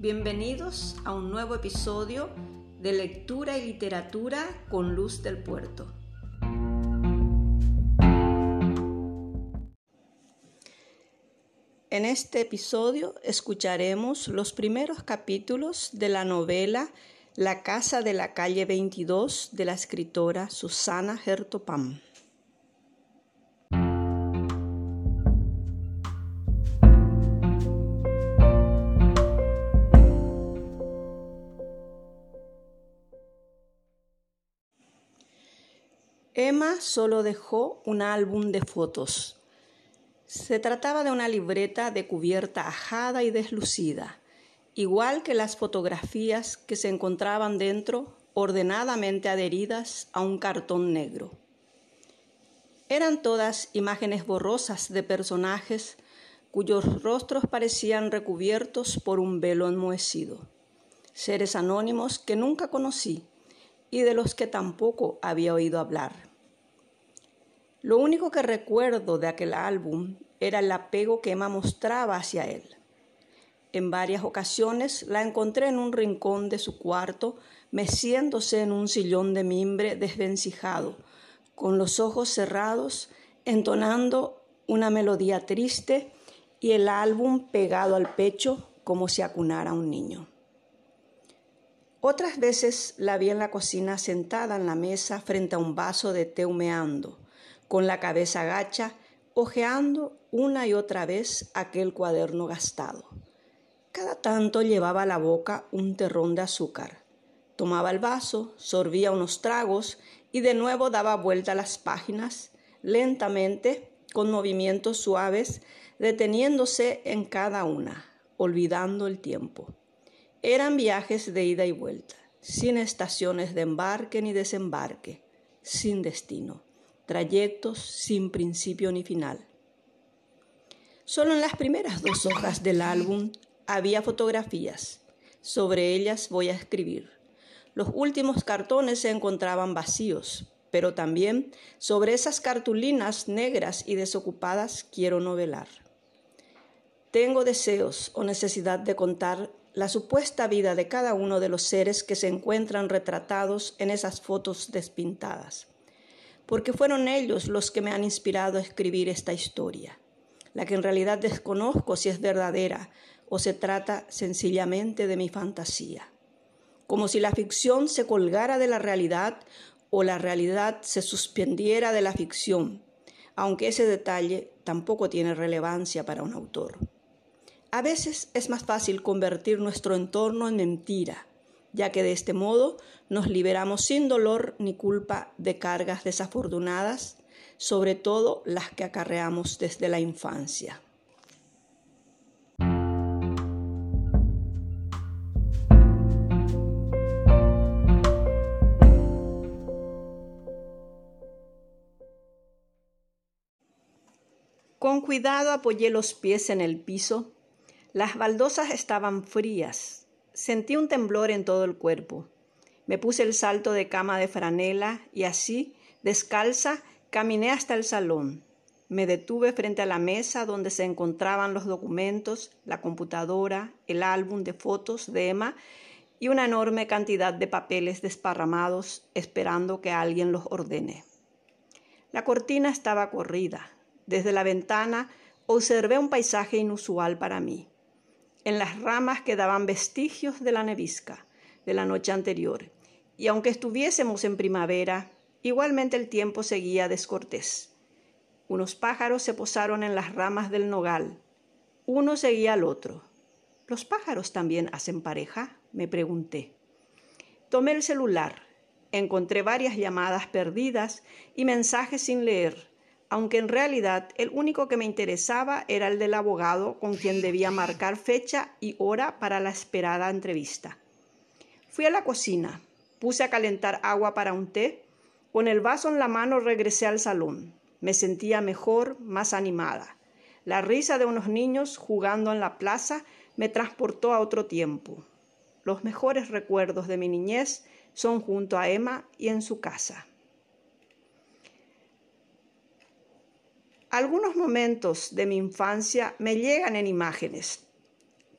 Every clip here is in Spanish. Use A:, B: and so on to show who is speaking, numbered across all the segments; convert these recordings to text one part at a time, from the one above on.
A: Bienvenidos a un nuevo episodio de Lectura y Literatura con Luz del Puerto. En este episodio escucharemos los primeros capítulos de la novela La casa de la calle 22 de la escritora Susana Gertopam. Emma solo dejó un álbum de fotos. Se trataba de una libreta de cubierta ajada y deslucida, igual que las fotografías que se encontraban dentro, ordenadamente adheridas a un cartón negro. Eran todas imágenes borrosas de personajes cuyos rostros parecían recubiertos por un velo enmohecido, seres anónimos que nunca conocí y de los que tampoco había oído hablar. Lo único que recuerdo de aquel álbum era el apego que Emma mostraba hacia él. En varias ocasiones la encontré en un rincón de su cuarto, meciéndose en un sillón de mimbre desvencijado, con los ojos cerrados, entonando una melodía triste y el álbum pegado al pecho como si acunara a un niño. Otras veces la vi en la cocina sentada en la mesa frente a un vaso de té humeando, con la cabeza gacha, hojeando una y otra vez aquel cuaderno gastado. Cada tanto llevaba a la boca un terrón de azúcar. Tomaba el vaso, sorbía unos tragos y de nuevo daba vuelta las páginas, lentamente, con movimientos suaves, deteniéndose en cada una, olvidando el tiempo. Eran viajes de ida y vuelta, sin estaciones de embarque ni desembarque, sin destino trayectos sin principio ni final. Solo en las primeras dos hojas del álbum había fotografías. Sobre ellas voy a escribir. Los últimos cartones se encontraban vacíos, pero también sobre esas cartulinas negras y desocupadas quiero novelar. Tengo deseos o necesidad de contar la supuesta vida de cada uno de los seres que se encuentran retratados en esas fotos despintadas porque fueron ellos los que me han inspirado a escribir esta historia, la que en realidad desconozco si es verdadera o se trata sencillamente de mi fantasía, como si la ficción se colgara de la realidad o la realidad se suspendiera de la ficción, aunque ese detalle tampoco tiene relevancia para un autor. A veces es más fácil convertir nuestro entorno en mentira, ya que de este modo nos liberamos sin dolor ni culpa de cargas desafortunadas, sobre todo las que acarreamos desde la infancia. Con cuidado apoyé los pies en el piso. Las baldosas estaban frías, Sentí un temblor en todo el cuerpo. Me puse el salto de cama de franela y así, descalza, caminé hasta el salón. Me detuve frente a la mesa donde se encontraban los documentos, la computadora, el álbum de fotos de Emma y una enorme cantidad de papeles desparramados esperando que alguien los ordene. La cortina estaba corrida. Desde la ventana observé un paisaje inusual para mí. En las ramas quedaban vestigios de la nevisca de la noche anterior, y aunque estuviésemos en primavera, igualmente el tiempo seguía descortés. Unos pájaros se posaron en las ramas del nogal. Uno seguía al otro. ¿Los pájaros también hacen pareja? me pregunté. Tomé el celular. Encontré varias llamadas perdidas y mensajes sin leer aunque en realidad el único que me interesaba era el del abogado con quien debía marcar fecha y hora para la esperada entrevista. Fui a la cocina, puse a calentar agua para un té, con el vaso en la mano regresé al salón. Me sentía mejor, más animada. La risa de unos niños jugando en la plaza me transportó a otro tiempo. Los mejores recuerdos de mi niñez son junto a Emma y en su casa. Algunos momentos de mi infancia me llegan en imágenes,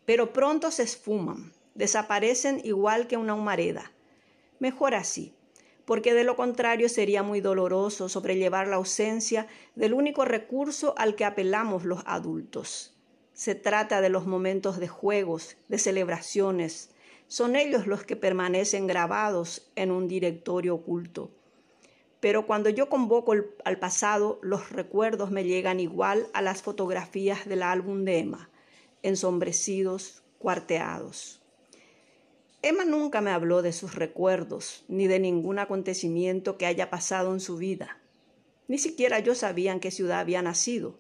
A: pero pronto se esfuman, desaparecen igual que una humareda. Mejor así, porque de lo contrario sería muy doloroso sobrellevar la ausencia del único recurso al que apelamos los adultos. Se trata de los momentos de juegos, de celebraciones. Son ellos los que permanecen grabados en un directorio oculto. Pero cuando yo convoco al pasado, los recuerdos me llegan igual a las fotografías del álbum de Emma ensombrecidos, cuarteados. Emma nunca me habló de sus recuerdos, ni de ningún acontecimiento que haya pasado en su vida. Ni siquiera yo sabía en qué ciudad había nacido,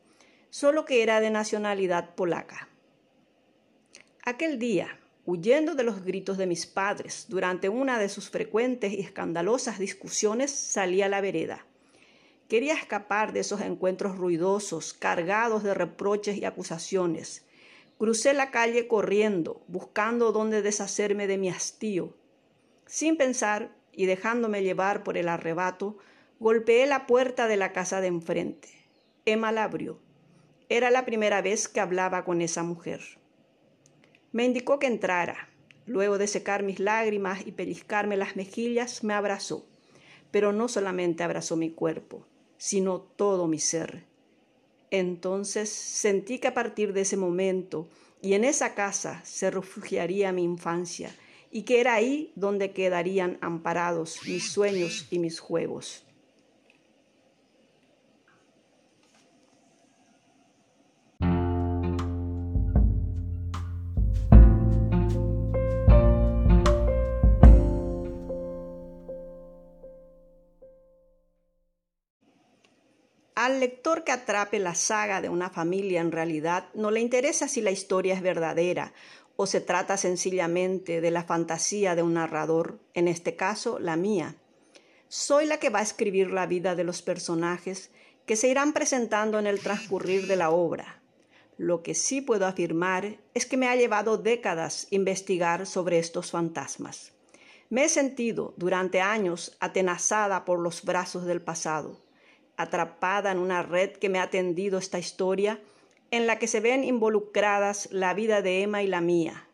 A: solo que era de nacionalidad polaca. Aquel día, huyendo de los gritos de mis padres, durante una de sus frecuentes y escandalosas discusiones, salí a la vereda. Quería escapar de esos encuentros ruidosos, cargados de reproches y acusaciones, Crucé la calle corriendo, buscando dónde deshacerme de mi hastío. Sin pensar y dejándome llevar por el arrebato, golpeé la puerta de la casa de enfrente. Emma la abrió. Era la primera vez que hablaba con esa mujer. Me indicó que entrara. Luego de secar mis lágrimas y pellizcarme las mejillas, me abrazó. Pero no solamente abrazó mi cuerpo, sino todo mi ser. Entonces sentí que a partir de ese momento y en esa casa se refugiaría mi infancia y que era ahí donde quedarían amparados mis sueños y mis juegos. Al lector que atrape la saga de una familia en realidad no le interesa si la historia es verdadera o se trata sencillamente de la fantasía de un narrador, en este caso la mía. Soy la que va a escribir la vida de los personajes que se irán presentando en el transcurrir de la obra. Lo que sí puedo afirmar es que me ha llevado décadas investigar sobre estos fantasmas. Me he sentido durante años atenazada por los brazos del pasado atrapada en una red que me ha tendido esta historia, en la que se ven involucradas la vida de Emma y la mía,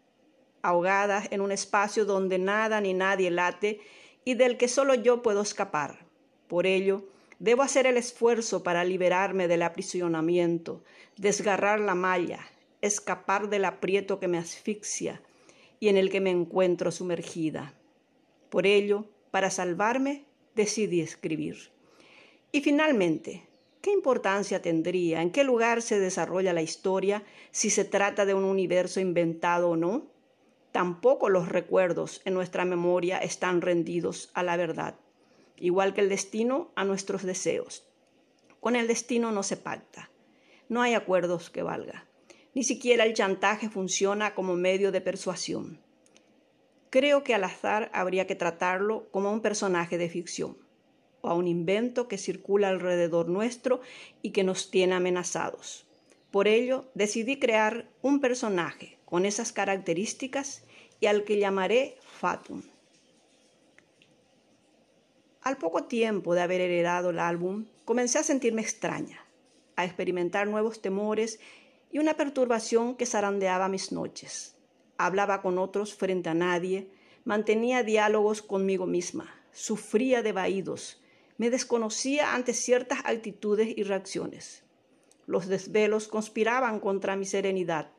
A: ahogadas en un espacio donde nada ni nadie late y del que solo yo puedo escapar. Por ello, debo hacer el esfuerzo para liberarme del aprisionamiento, desgarrar la malla, escapar del aprieto que me asfixia y en el que me encuentro sumergida. Por ello, para salvarme, decidí escribir. Y finalmente, ¿qué importancia tendría en qué lugar se desarrolla la historia si se trata de un universo inventado o no? Tampoco los recuerdos en nuestra memoria están rendidos a la verdad, igual que el destino a nuestros deseos. Con el destino no se pacta, no hay acuerdos que valga. Ni siquiera el chantaje funciona como medio de persuasión. Creo que al azar habría que tratarlo como un personaje de ficción a un invento que circula alrededor nuestro y que nos tiene amenazados. Por ello, decidí crear un personaje con esas características y al que llamaré Fatum. Al poco tiempo de haber heredado el álbum, comencé a sentirme extraña, a experimentar nuevos temores y una perturbación que zarandeaba mis noches. Hablaba con otros frente a nadie, mantenía diálogos conmigo misma, sufría de vaídos, me desconocía ante ciertas actitudes y reacciones. Los desvelos conspiraban contra mi serenidad.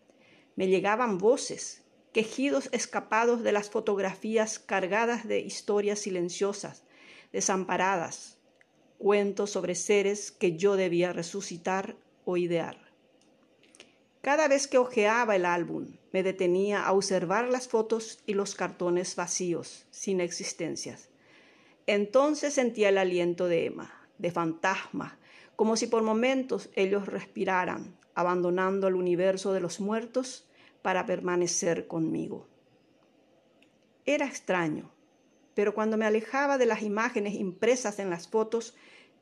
A: Me llegaban voces, quejidos escapados de las fotografías cargadas de historias silenciosas, desamparadas, cuentos sobre seres que yo debía resucitar o idear. Cada vez que hojeaba el álbum, me detenía a observar las fotos y los cartones vacíos, sin existencias. Entonces sentía el aliento de Emma, de fantasma, como si por momentos ellos respiraran, abandonando el universo de los muertos para permanecer conmigo. Era extraño, pero cuando me alejaba de las imágenes impresas en las fotos,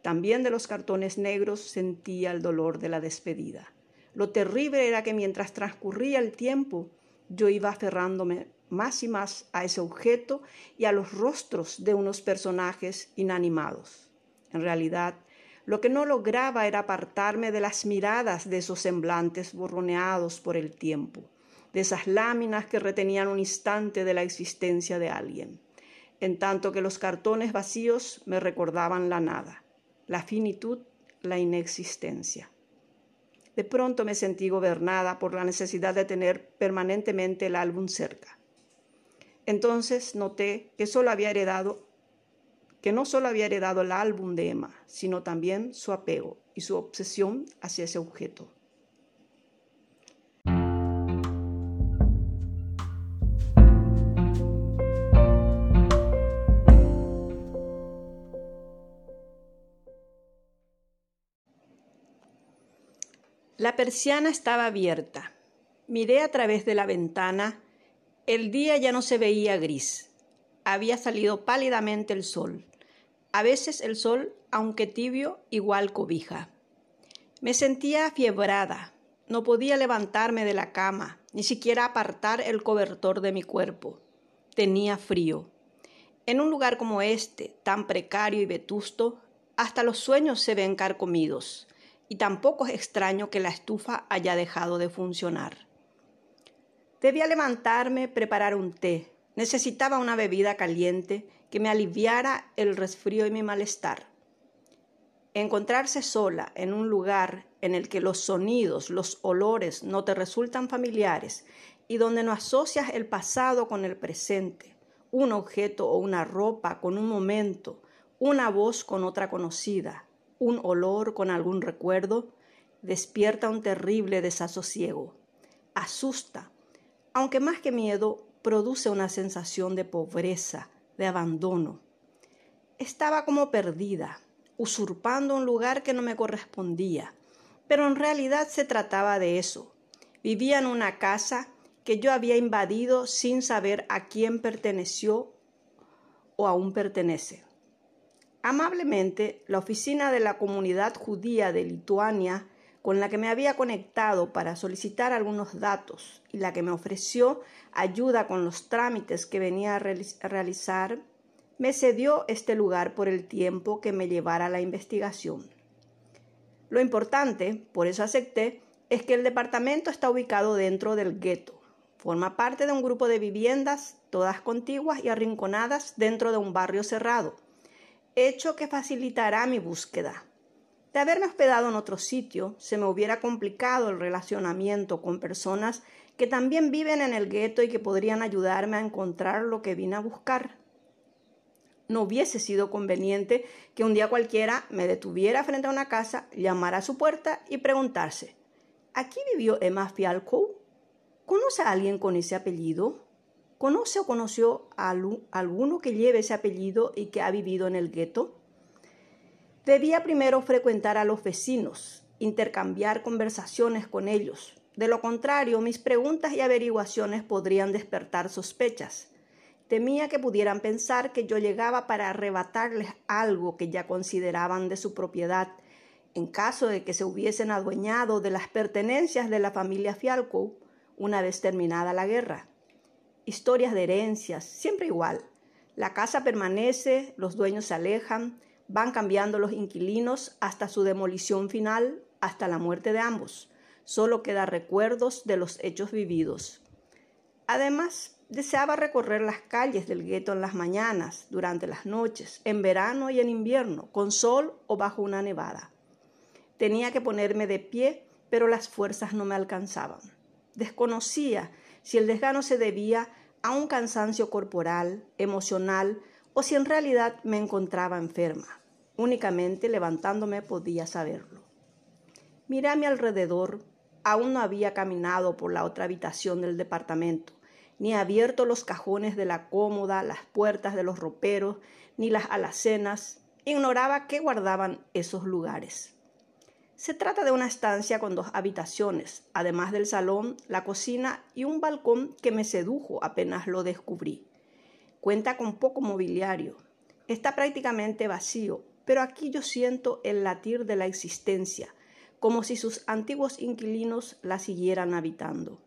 A: también de los cartones negros, sentía el dolor de la despedida. Lo terrible era que mientras transcurría el tiempo, yo iba aferrándome más y más a ese objeto y a los rostros de unos personajes inanimados. En realidad, lo que no lograba era apartarme de las miradas de esos semblantes borroneados por el tiempo, de esas láminas que retenían un instante de la existencia de alguien, en tanto que los cartones vacíos me recordaban la nada, la finitud, la inexistencia. De pronto me sentí gobernada por la necesidad de tener permanentemente el álbum cerca. Entonces noté que solo había heredado que no solo había heredado el álbum de Emma, sino también su apego y su obsesión hacia ese objeto. La persiana estaba abierta. Miré a través de la ventana. El día ya no se veía gris. Había salido pálidamente el sol. A veces el sol, aunque tibio, igual cobija. Me sentía fiebrada. No podía levantarme de la cama, ni siquiera apartar el cobertor de mi cuerpo. Tenía frío. En un lugar como este, tan precario y vetusto, hasta los sueños se ven carcomidos y tampoco es extraño que la estufa haya dejado de funcionar. Debía levantarme, preparar un té. Necesitaba una bebida caliente que me aliviara el resfrío y mi malestar. Encontrarse sola en un lugar en el que los sonidos, los olores no te resultan familiares y donde no asocias el pasado con el presente, un objeto o una ropa con un momento, una voz con otra conocida, un olor con algún recuerdo, despierta un terrible desasosiego. Asusta, aunque más que miedo, produce una sensación de pobreza, de abandono. Estaba como perdida, usurpando un lugar que no me correspondía, pero en realidad se trataba de eso. Vivía en una casa que yo había invadido sin saber a quién perteneció o aún pertenece. Amablemente, la oficina de la comunidad judía de Lituania, con la que me había conectado para solicitar algunos datos y la que me ofreció ayuda con los trámites que venía a realizar, me cedió este lugar por el tiempo que me llevara la investigación. Lo importante, por eso acepté, es que el departamento está ubicado dentro del gueto. Forma parte de un grupo de viviendas, todas contiguas y arrinconadas dentro de un barrio cerrado hecho que facilitará mi búsqueda. De haberme hospedado en otro sitio, se me hubiera complicado el relacionamiento con personas que también viven en el gueto y que podrían ayudarme a encontrar lo que vine a buscar. No hubiese sido conveniente que un día cualquiera me detuviera frente a una casa, llamara a su puerta y preguntarse ¿Aquí vivió Emma Fialco? ¿Conoce a alguien con ese apellido? ¿Conoce o conoció a alguno que lleve ese apellido y que ha vivido en el gueto? Debía primero frecuentar a los vecinos, intercambiar conversaciones con ellos. De lo contrario, mis preguntas y averiguaciones podrían despertar sospechas. Temía que pudieran pensar que yo llegaba para arrebatarles algo que ya consideraban de su propiedad, en caso de que se hubiesen adueñado de las pertenencias de la familia Fialco una vez terminada la guerra historias de herencias, siempre igual. La casa permanece, los dueños se alejan, van cambiando los inquilinos hasta su demolición final, hasta la muerte de ambos. Solo queda recuerdos de los hechos vividos. Además, deseaba recorrer las calles del gueto en las mañanas, durante las noches, en verano y en invierno, con sol o bajo una nevada. Tenía que ponerme de pie, pero las fuerzas no me alcanzaban. Desconocía si el desgano se debía a un cansancio corporal, emocional, o si en realidad me encontraba enferma. Únicamente levantándome podía saberlo. Miré a mi alrededor. Aún no había caminado por la otra habitación del departamento, ni abierto los cajones de la cómoda, las puertas de los roperos, ni las alacenas. Ignoraba qué guardaban esos lugares. Se trata de una estancia con dos habitaciones, además del salón, la cocina y un balcón que me sedujo apenas lo descubrí. Cuenta con poco mobiliario. Está prácticamente vacío, pero aquí yo siento el latir de la existencia, como si sus antiguos inquilinos la siguieran habitando.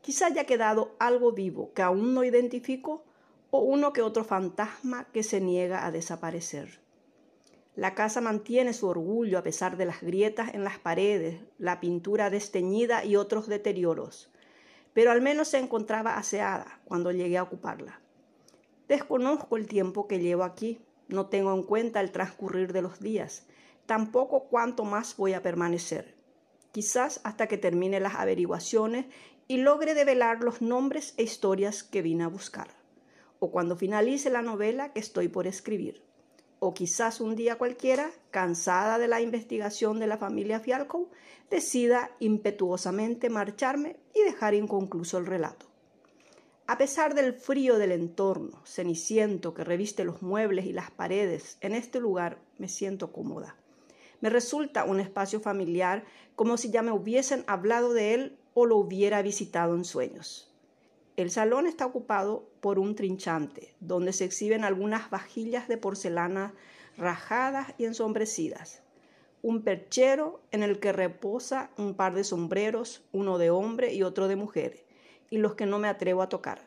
A: Quizá haya quedado algo vivo que aún no identifico o uno que otro fantasma que se niega a desaparecer. La casa mantiene su orgullo a pesar de las grietas en las paredes, la pintura desteñida y otros deterioros. pero al menos se encontraba aseada cuando llegué a ocuparla. Desconozco el tiempo que llevo aquí, no tengo en cuenta el transcurrir de los días, tampoco cuánto más voy a permanecer. Quizás hasta que termine las averiguaciones y logre develar los nombres e historias que vine a buscar, o cuando finalice la novela que estoy por escribir, o quizás un día cualquiera, cansada de la investigación de la familia Fialco, decida impetuosamente marcharme y dejar inconcluso el relato. A pesar del frío del entorno ceniciento que reviste los muebles y las paredes, en este lugar me siento cómoda. Me resulta un espacio familiar como si ya me hubiesen hablado de él o lo hubiera visitado en sueños. El salón está ocupado por un trinchante, donde se exhiben algunas vajillas de porcelana rajadas y ensombrecidas, un perchero en el que reposa un par de sombreros, uno de hombre y otro de mujer, y los que no me atrevo a tocar.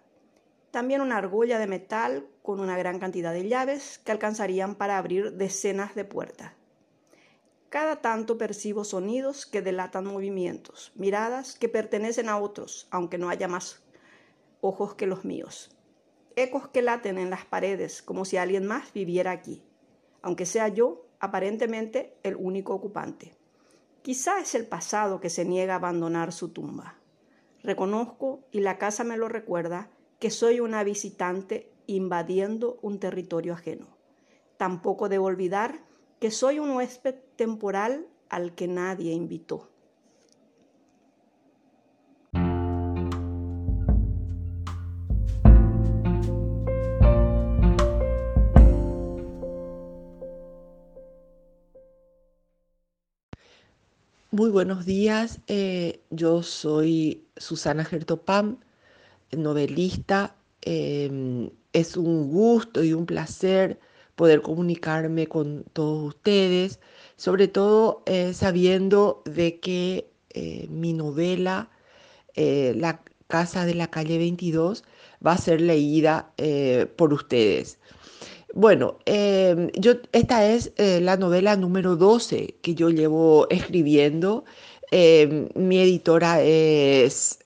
A: También una argolla de metal con una gran cantidad de llaves que alcanzarían para abrir decenas de puertas. Cada tanto percibo sonidos que delatan movimientos, miradas que pertenecen a otros, aunque no haya más ojos que los míos. Ecos que laten en las paredes como si alguien más viviera aquí, aunque sea yo aparentemente el único ocupante. Quizá es el pasado que se niega a abandonar su tumba. Reconozco, y la casa me lo recuerda, que soy una visitante invadiendo un territorio ajeno. Tampoco debo olvidar que soy un huésped temporal al que nadie invitó.
B: Muy buenos días, eh, yo soy Susana Gertopam, novelista. Em, es un gusto y un placer poder comunicarme con todos ustedes, sobre todo eh, sabiendo de que eh, mi novela, La Casa de la Calle 22, va a ser leída por ustedes. Bueno, em, yo, esta es eh, la novela número 12 que yo llevo escribiendo. Em, mi editora es,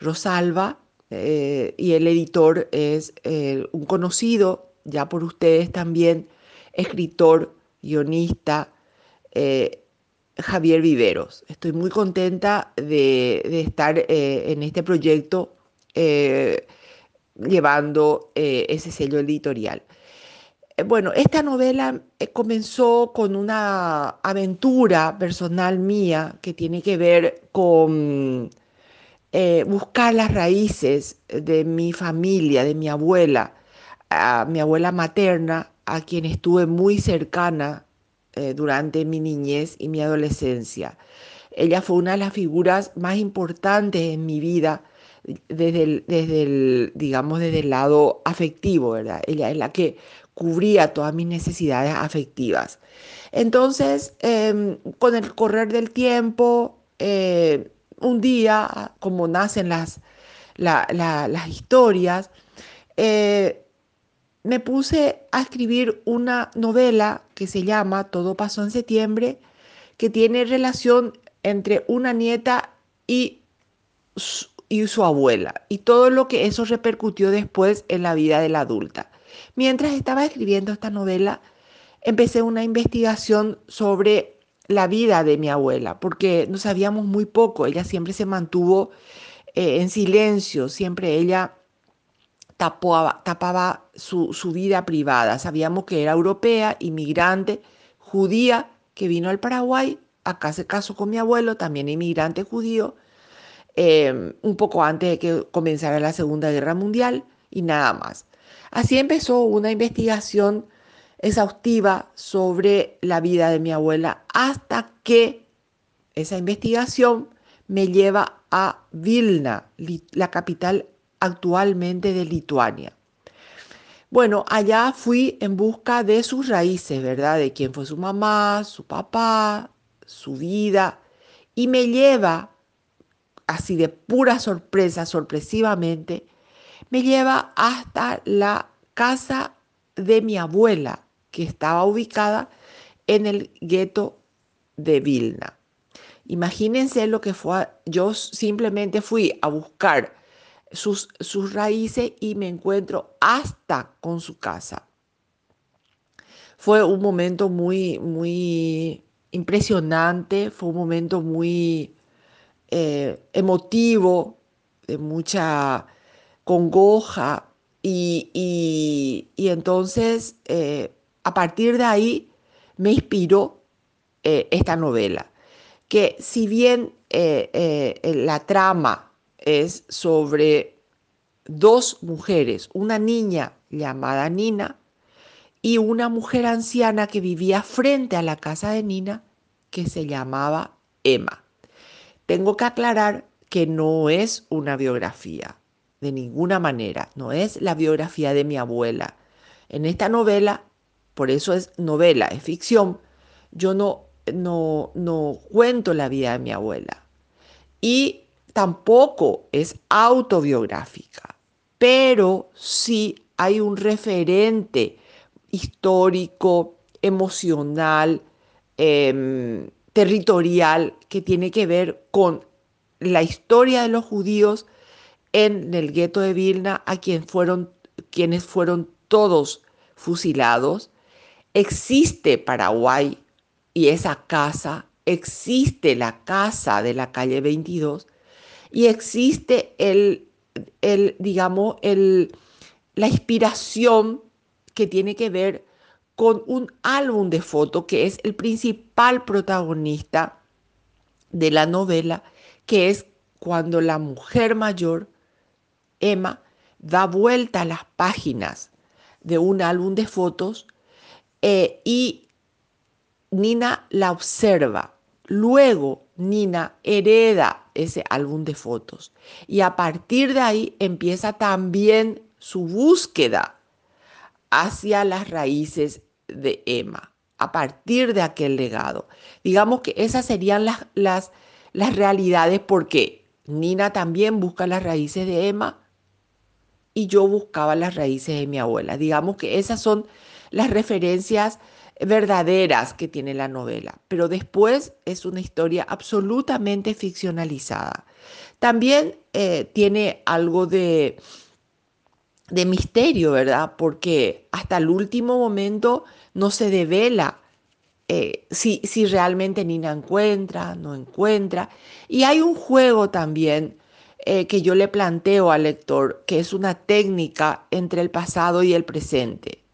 B: Rosalba eh, y el editor es eh, un conocido, ya por ustedes también, escritor, guionista, Javier Viveros. Estoy muy contenta de, estar en este proyecto llevando eh, ese sello editorial. Eh, bueno, esta novela eh, comenzó con una aventura personal mía que tiene que ver con buscar las raíces de mi familia, de mi abuela, mi abuela materna, a quien estuve muy cercana durante mi niñez y mi adolescencia. Ella fue una de las figuras más importantes en mi vida desde el, desde el, digamos, desde el lado afectivo, ¿verdad? Ella es la que cubría todas mis necesidades afectivas. Entonces, em, con el correr del tiempo, eh, un día, como nacen las, las historias, eh, me puse a escribir una novela que se llama Todo pasó en septiembre, que tiene relación entre una nieta y y su abuela, y todo lo que eso repercutió después en la vida de la adulta. Mientras estaba escribiendo esta novela, empecé una investigación sobre la vida de mi abuela, porque no sabíamos muy poco, ella siempre se mantuvo eh, en silencio, siempre ella tapaba, su, vida privada. Sabíamos que era europea, inmigrante, judía, que vino al Paraguay, acá se casó con mi abuelo, también inmigrante judío, Em, un poco antes de que comenzara la Segunda Guerra Mundial y nada más. Así empezó una investigación exhaustiva sobre la vida de mi abuela hasta que esa investigación me lleva a Vilna, la capital actualmente de Lituania. Bueno, allá fui en busca de sus raíces, ¿verdad? De quién fue su mamá, su papá, su vida, y me lleva así de pura sorpresa, sorpresivamente, me lleva hasta la casa de mi abuela, que estaba ubicada en el gueto de Vilna. Imagínense lo que fue, yo simplemente fui a buscar sus, sus raíces y me encuentro hasta con su casa. Fue un momento muy, muy impresionante, fue un momento muy eh, emotivo, de mucha congoja, y, entonces eh, a partir de ahí me inspiró eh, esta novela, que si bien la trama es sobre dos mujeres, una niña llamada Nina y una mujer anciana que vivía frente a la casa de Nina que se llamaba Emma. Tengo que aclarar que no es una biografía, de ninguna manera, no es la biografía de mi abuela. En esta novela, por eso es novela, es ficción, yo no, no, no cuento la vida de mi abuela. Y tampoco es autobiográfica, pero sí hay un referente histórico, emocional, em, territorial, que tiene que ver con la historia de los judíos en el gueto de Vilna, a quien fueron, quienes fueron todos fusilados. Existe Paraguay y esa casa, existe la casa de la calle 22 y existe el, el digamos, el, la inspiración que tiene que ver con un álbum de fotos que es el principal protagonista de la novela, que es cuando la mujer mayor, Emma, da vuelta a las páginas de un álbum de fotos eh, y Nina la observa. Luego Nina hereda ese álbum de fotos y a partir de ahí empieza también su búsqueda hacia las raíces de Emma, a partir de aquel legado. Digamos que esas serían las, las, las realidades porque Nina también busca las raíces de Emma y yo buscaba las raíces de mi abuela. Digamos que esas son las referencias verdaderas que tiene la novela, pero después es una historia absolutamente ficcionalizada. También eh, tiene algo de, de misterio, ¿verdad? Porque hasta el último momento no se devela eh, si, si, realmente Nina encuentra, no encuentra. Y hay un juego también eh, que yo le planteo al lector, que es una técnica entre el pasado y el presente.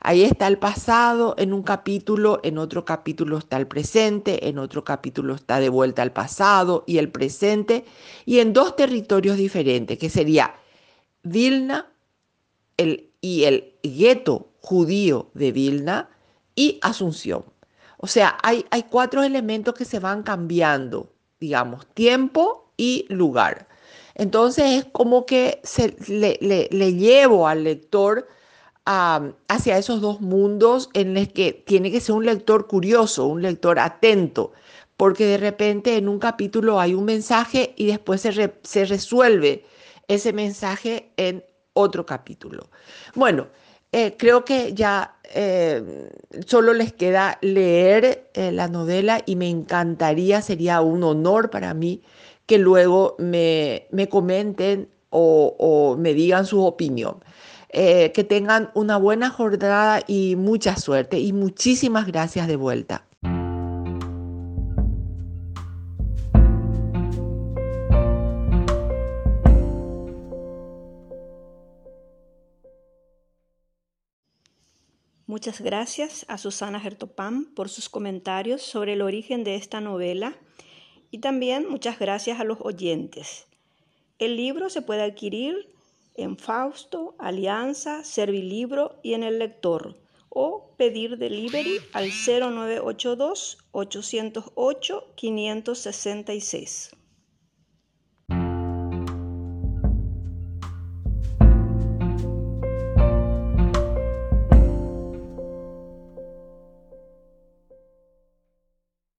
B: Ahí está el pasado en un capítulo, en otro capítulo está el presente, en otro capítulo está de vuelta al pasado y el presente, y en dos territorios diferentes, que sería Vilna y el gueto judío de Vilna y Asunción. O sea, hay, hay cuatro elementos que se van cambiando, digamos, tiempo y lugar. Entonces es como que se, le, le, llevo al lector hacia esos dos mundos en los que tiene que ser un lector curioso, un lector atento, porque de repente en un capítulo hay un mensaje y después se, se resuelve ese mensaje en otro capítulo. Bueno, eh, creo que ya eh, solo les queda leer eh, la novela y me encantaría, sería un honor para mí que luego me, me comenten o, me digan su opinión. que tengan una buena jornada y mucha suerte y muchísimas gracias de vuelta.
A: Muchas gracias a Susana Gertopam por sus comentarios sobre el origen de esta novela y también muchas gracias a los oyentes. El libro se puede adquirir en Fausto, Alianza, Servilibro y en el lector o pedir delivery al 0982 808 566.